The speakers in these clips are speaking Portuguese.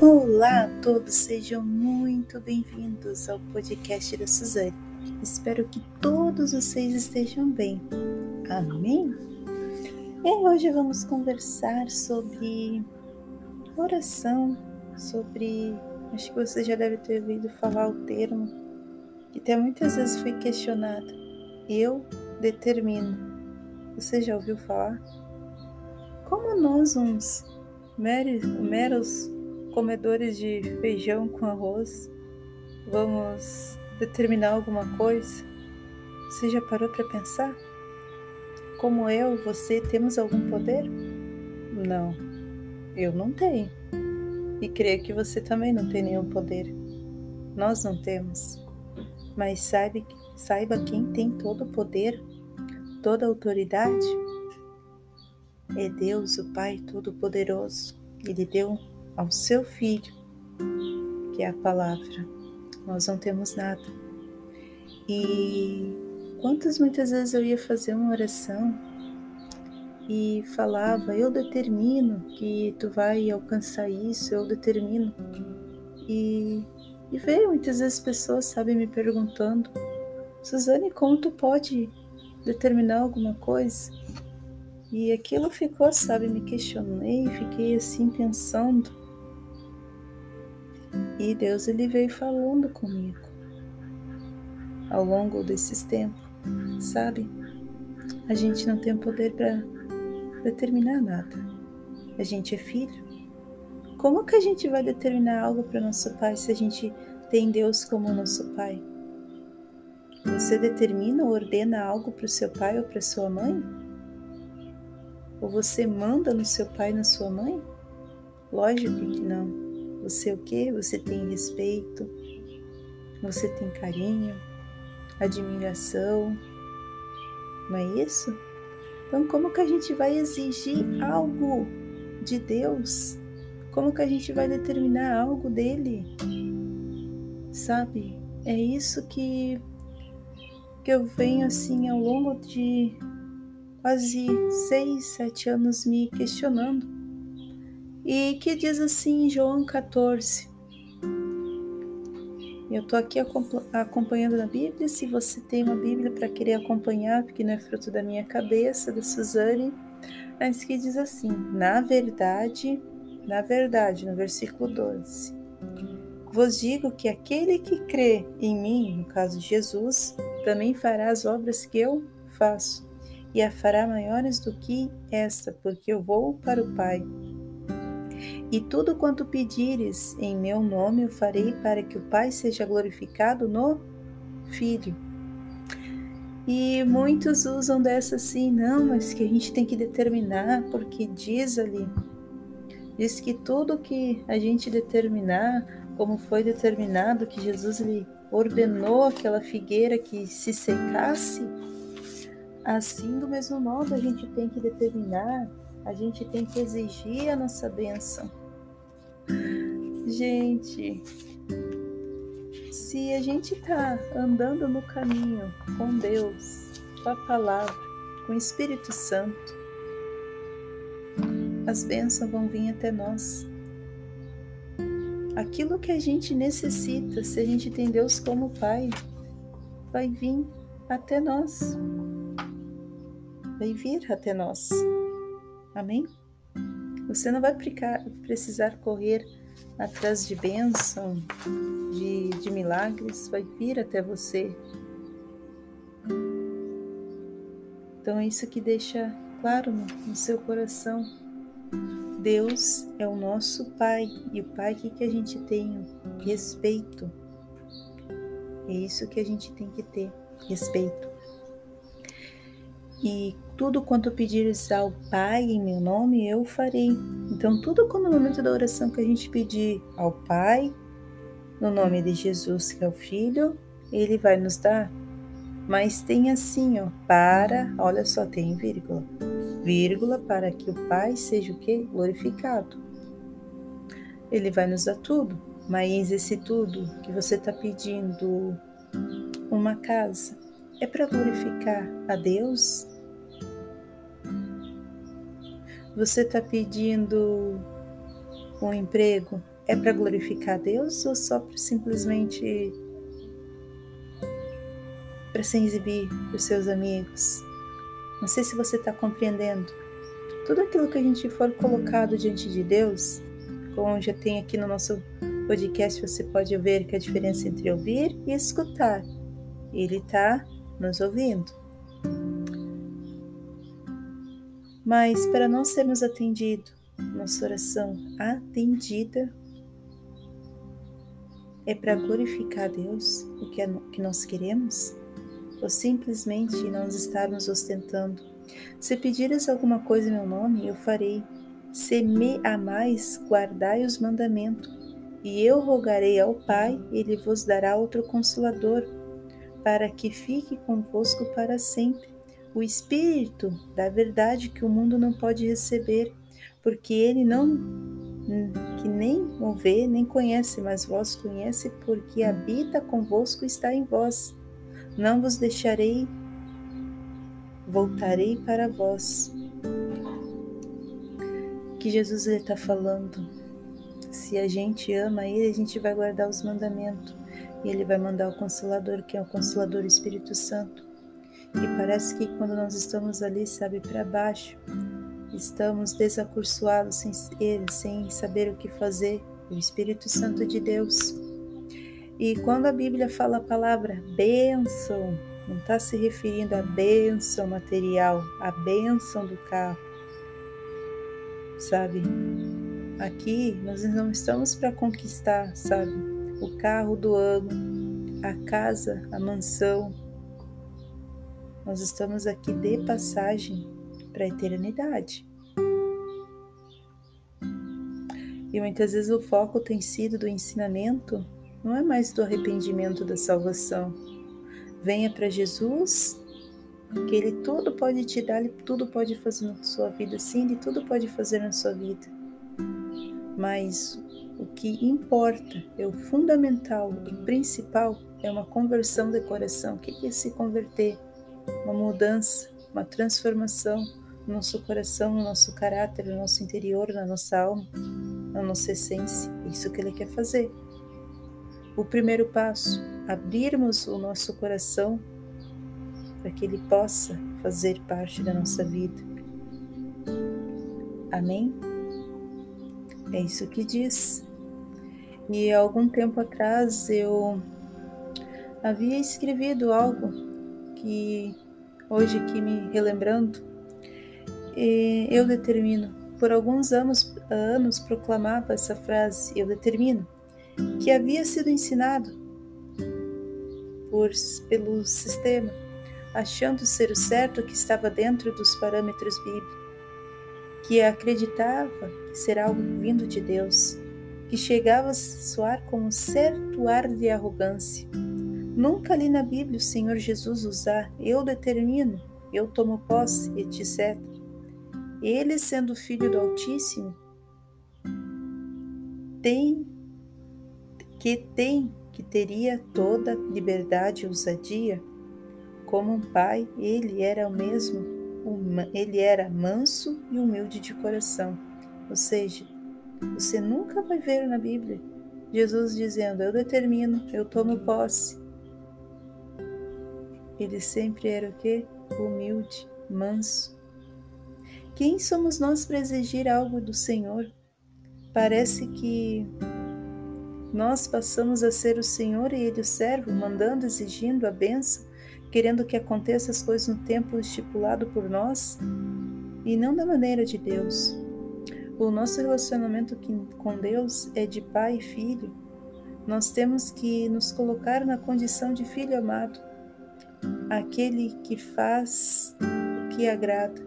Olá a todos, sejam muito bem-vindos ao podcast da Suzane. Espero que todos vocês estejam bem. Amém? E hoje vamos conversar sobre oração, sobre. Acho que você já deve ter ouvido falar o termo, que até muitas vezes foi questionado. Eu determino. Você já ouviu falar? Como nós, uns meros comedores de feijão com arroz, vamos determinar alguma coisa? Você já parou para pensar? Como eu, você, temos algum poder? Não, eu não tenho. E creio que você também não tem nenhum poder. Nós não temos. Mas saiba, saiba quem tem todo o poder, toda a autoridade. É Deus, o Pai Todo-Poderoso. Ele deu ao seu Filho, que é a palavra. Nós não temos nada. E quantas muitas vezes eu ia fazer uma oração e falava, eu determino que tu vai alcançar isso, eu determino. E, e veio muitas vezes pessoas, sabe, me perguntando, Suzane, como tu pode determinar alguma coisa? E aquilo ficou, sabe, me questionei, fiquei assim pensando. E Deus ele veio falando comigo ao longo desses tempos, sabe? A gente não tem poder para determinar nada. A gente é filho. Como que a gente vai determinar algo para nosso pai se a gente tem Deus como nosso pai? Você determina ou ordena algo para o seu pai ou para sua mãe? Ou você manda no seu pai e na sua mãe? Lógico que não. Você o que? Você tem respeito, você tem carinho, admiração, não é isso? Então, como que a gente vai exigir algo de Deus? Como que a gente vai determinar algo dele? Sabe? É isso que que eu venho assim ao longo de quase seis, sete anos me questionando e que diz assim em João 14. Eu estou aqui acompanhando na Bíblia. Se você tem uma Bíblia para querer acompanhar, porque não é fruto da minha cabeça, da Suzane, mas que diz assim: Na verdade, na verdade, no versículo 12, vos digo que aquele que crê em mim, no caso de Jesus, também fará as obras que eu faço, e a fará maiores do que esta, porque eu vou para o Pai. E tudo quanto pedires em meu nome eu farei para que o Pai seja glorificado no Filho. E muitos usam dessa assim, não, mas que a gente tem que determinar, porque diz ali, diz que tudo que a gente determinar, como foi determinado que Jesus lhe ordenou aquela figueira que se secasse, assim do mesmo modo a gente tem que determinar a gente tem que exigir a nossa bênção. Gente, se a gente está andando no caminho com Deus, com a palavra, com o Espírito Santo, as bênçãos vão vir até nós. Aquilo que a gente necessita, se a gente tem Deus como Pai, vai vir até nós. Vai vir até nós. Amém? Você não vai precisar correr atrás de bênção, de, de milagres, vai vir até você. Então é isso que deixa claro no, no seu coração. Deus é o nosso Pai e o Pai que, que a gente tem respeito. É isso que a gente tem que ter, respeito. E tudo quanto pedires ao Pai em meu nome, eu farei. Então, tudo quando no momento da oração que a gente pedir ao Pai, no nome de Jesus, que é o Filho, Ele vai nos dar. Mas tem assim, ó, para, olha só, tem vírgula. Vírgula para que o Pai seja o que? Glorificado. Ele vai nos dar tudo, mas esse tudo que você está pedindo, uma casa, é para glorificar a Deus? Você está pedindo um emprego? é para glorificar Deus ou só para simplesmente para se exibir para os seus amigos? Não sei se você está compreendendo. Tudo aquilo que a gente for colocado diante de Deus, como já tem aqui no nosso podcast, você pode ver que a diferença entre ouvir e escutar. Ele está nos ouvindo. Mas para não sermos atendidos, nossa oração atendida é para glorificar a Deus, o que, é, que nós queremos, ou simplesmente não estarmos ostentando. Se pedires alguma coisa em meu nome, eu farei. Se me amais, guardai os mandamentos. E eu rogarei ao Pai, ele vos dará outro consolador, para que fique convosco para sempre o Espírito da verdade que o mundo não pode receber, porque ele não que nem o vê, nem conhece, mas vós conhece, porque habita convosco e está em vós. Não vos deixarei, voltarei para vós. Que Jesus está falando. Se a gente ama Ele, a gente vai guardar os mandamentos. E Ele vai mandar o Consolador, que é o Consolador Espírito Santo. E parece que quando nós estamos ali, sabe, para baixo, estamos desacursoados sem Ele, sem saber o que fazer, o Espírito Santo de Deus. E quando a Bíblia fala a palavra bênção, não está se referindo à bênção material, à bênção do carro. Sabe? Aqui nós não estamos para conquistar, sabe? O carro do ano, a casa, a mansão, nós estamos aqui de passagem para a eternidade. E muitas vezes o foco tem sido do ensinamento, não é mais do arrependimento da salvação. Venha para Jesus, que Ele tudo pode te dar, Ele tudo pode fazer na sua vida, sim, Ele tudo pode fazer na sua vida. Mas o que importa, é o fundamental, o principal, é uma conversão de coração. O que é se converter? uma mudança, uma transformação no nosso coração, no nosso caráter, no nosso interior, na nossa alma, na nossa essência. É isso que Ele quer fazer. O primeiro passo, abrirmos o nosso coração para que Ele possa fazer parte da nossa vida. Amém? É isso que diz. E algum tempo atrás eu havia escrevido algo que hoje aqui me relembrando, eu determino, por alguns anos, anos proclamava essa frase, eu determino, que havia sido ensinado por, pelo sistema, achando ser o certo que estava dentro dos parâmetros bíblicos, que acreditava ser algo vindo de Deus, que chegava a soar como um certo ar de arrogância Nunca li na Bíblia o Senhor Jesus usar eu determino, eu tomo posse, etc. Ele, sendo filho do Altíssimo, tem que tem que teria toda liberdade e ousadia, como um pai, ele era o mesmo, ele era manso e humilde de coração. Ou seja, você nunca vai ver na Bíblia Jesus dizendo: Eu determino, eu tomo posse, ele sempre era o quê? Humilde, manso. Quem somos nós para exigir algo do Senhor? Parece que nós passamos a ser o Senhor e Ele o servo, mandando, exigindo a benção, querendo que aconteça as coisas no tempo estipulado por nós e não da maneira de Deus. O nosso relacionamento com Deus é de pai e filho. Nós temos que nos colocar na condição de filho amado aquele que faz o que agrada,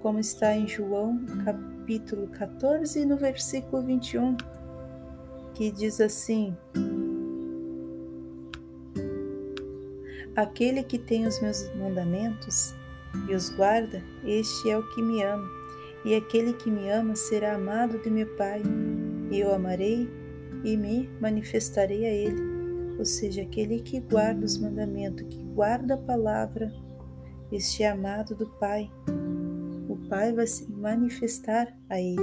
como está em João capítulo 14, no versículo 21, que diz assim: Aquele que tem os meus mandamentos e os guarda, este é o que me ama, e aquele que me ama será amado de meu Pai, e eu amarei e me manifestarei a ele ou seja, aquele que guarda os mandamentos, que guarda a palavra, este é amado do Pai. O Pai vai se manifestar a ele.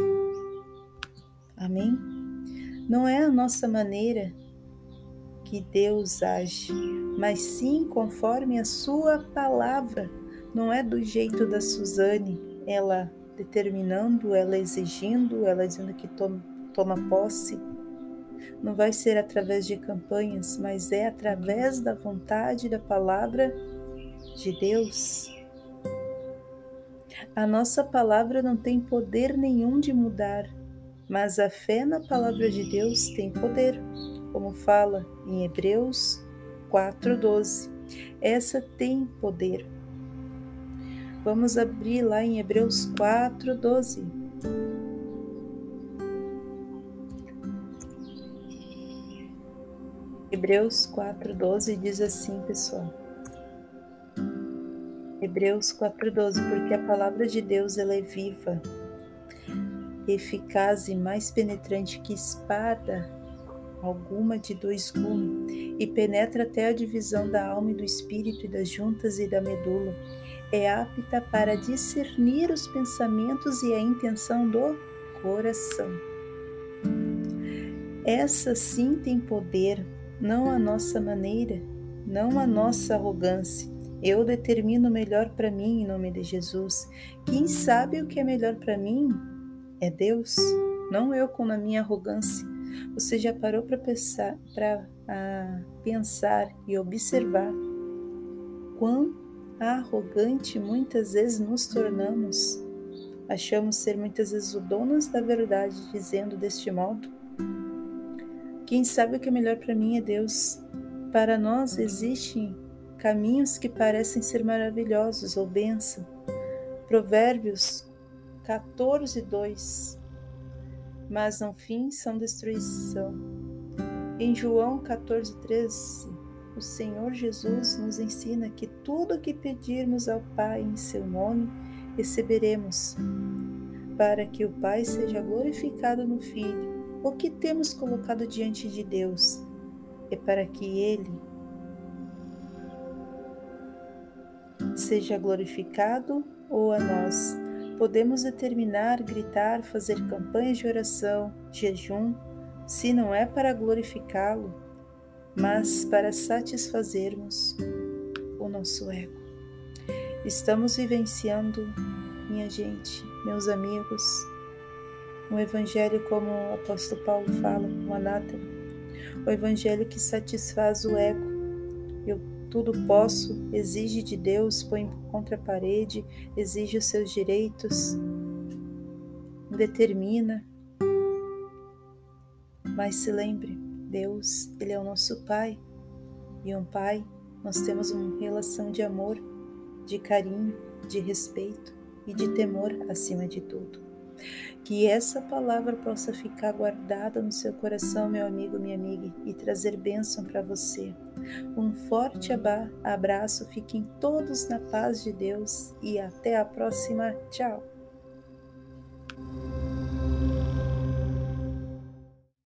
Amém? Não é a nossa maneira que Deus age, mas sim conforme a sua palavra. Não é do jeito da Suzane, ela determinando, ela exigindo, ela dizendo que toma, toma posse. Não vai ser através de campanhas, mas é através da vontade da palavra de Deus. A nossa palavra não tem poder nenhum de mudar, mas a fé na palavra de Deus tem poder, como fala em Hebreus 4:12. Essa tem poder. Vamos abrir lá em Hebreus 4:12. Hebreus 4:12 diz assim, pessoal. Hebreus 4:12, porque a palavra de Deus ela é viva, eficaz e mais penetrante que espada alguma de dois gumes, e penetra até a divisão da alma e do espírito e das juntas e da medula. É apta para discernir os pensamentos e a intenção do coração. Essa sim tem poder, não a nossa maneira, não a nossa arrogância eu determino o melhor para mim em nome de Jesus. Quem sabe o que é melhor para mim é Deus, não eu com a minha arrogância. Você já parou para pensar, para pensar e observar quão arrogante muitas vezes nos tornamos? Achamos ser muitas vezes o donos da verdade, dizendo deste modo: Quem sabe o que é melhor para mim é Deus. Para nós existem caminhos que parecem ser maravilhosos ou bênção. Provérbios 14, 2. Mas no fim são destruição. Em João 14, 13, o Senhor Jesus nos ensina que tudo o que pedirmos ao Pai em seu nome, receberemos, para que o Pai seja glorificado no Filho. O que temos colocado diante de Deus é para que Ele seja glorificado ou a nós. Podemos determinar, gritar, fazer campanhas de oração, jejum, se não é para glorificá-lo, mas para satisfazermos o nosso ego. Estamos vivenciando, minha gente, meus amigos, um evangelho como o apóstolo Paulo fala, o anátema, o evangelho que satisfaz o ego. Eu tudo posso, exige de Deus, põe contra a parede, exige os seus direitos, determina. Mas se lembre, Deus, Ele é o nosso Pai, e um Pai, nós temos uma relação de amor, de carinho, de respeito e de temor acima de tudo. Que essa palavra possa ficar guardada no seu coração, meu amigo, minha amiga, e trazer bênção para você. Um forte abraço, fiquem todos na paz de Deus e até a próxima. Tchau!